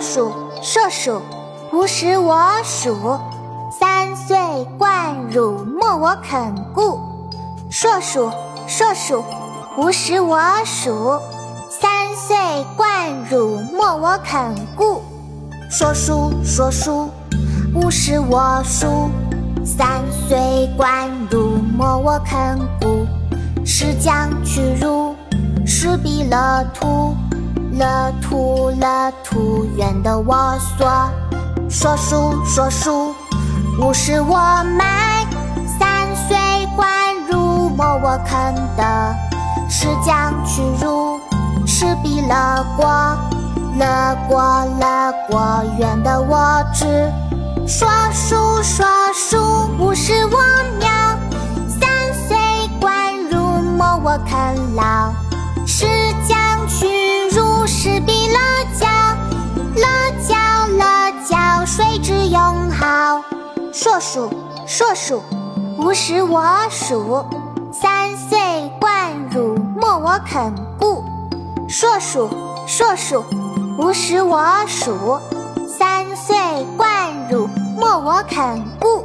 数，硕鼠，无食我黍。三岁贯汝莫我肯顾。硕鼠，硕鼠，无食我黍。三岁贯汝莫我肯顾。硕鼠，硕鼠，无食我黍。三岁贯汝莫我肯顾。是将去汝，是必乐土。乐土乐土，圆的我嗦，说书说书，五十我买，三岁关入摸我啃的，是将去入，是必乐国，乐过乐过，圆的我知，说书说书，五十我秒，三岁关入摸我啃老，是。硕鼠，硕鼠，无食我黍。三岁贯汝莫我肯顾。硕鼠，硕鼠，无食我黍。三岁贯汝莫我肯顾。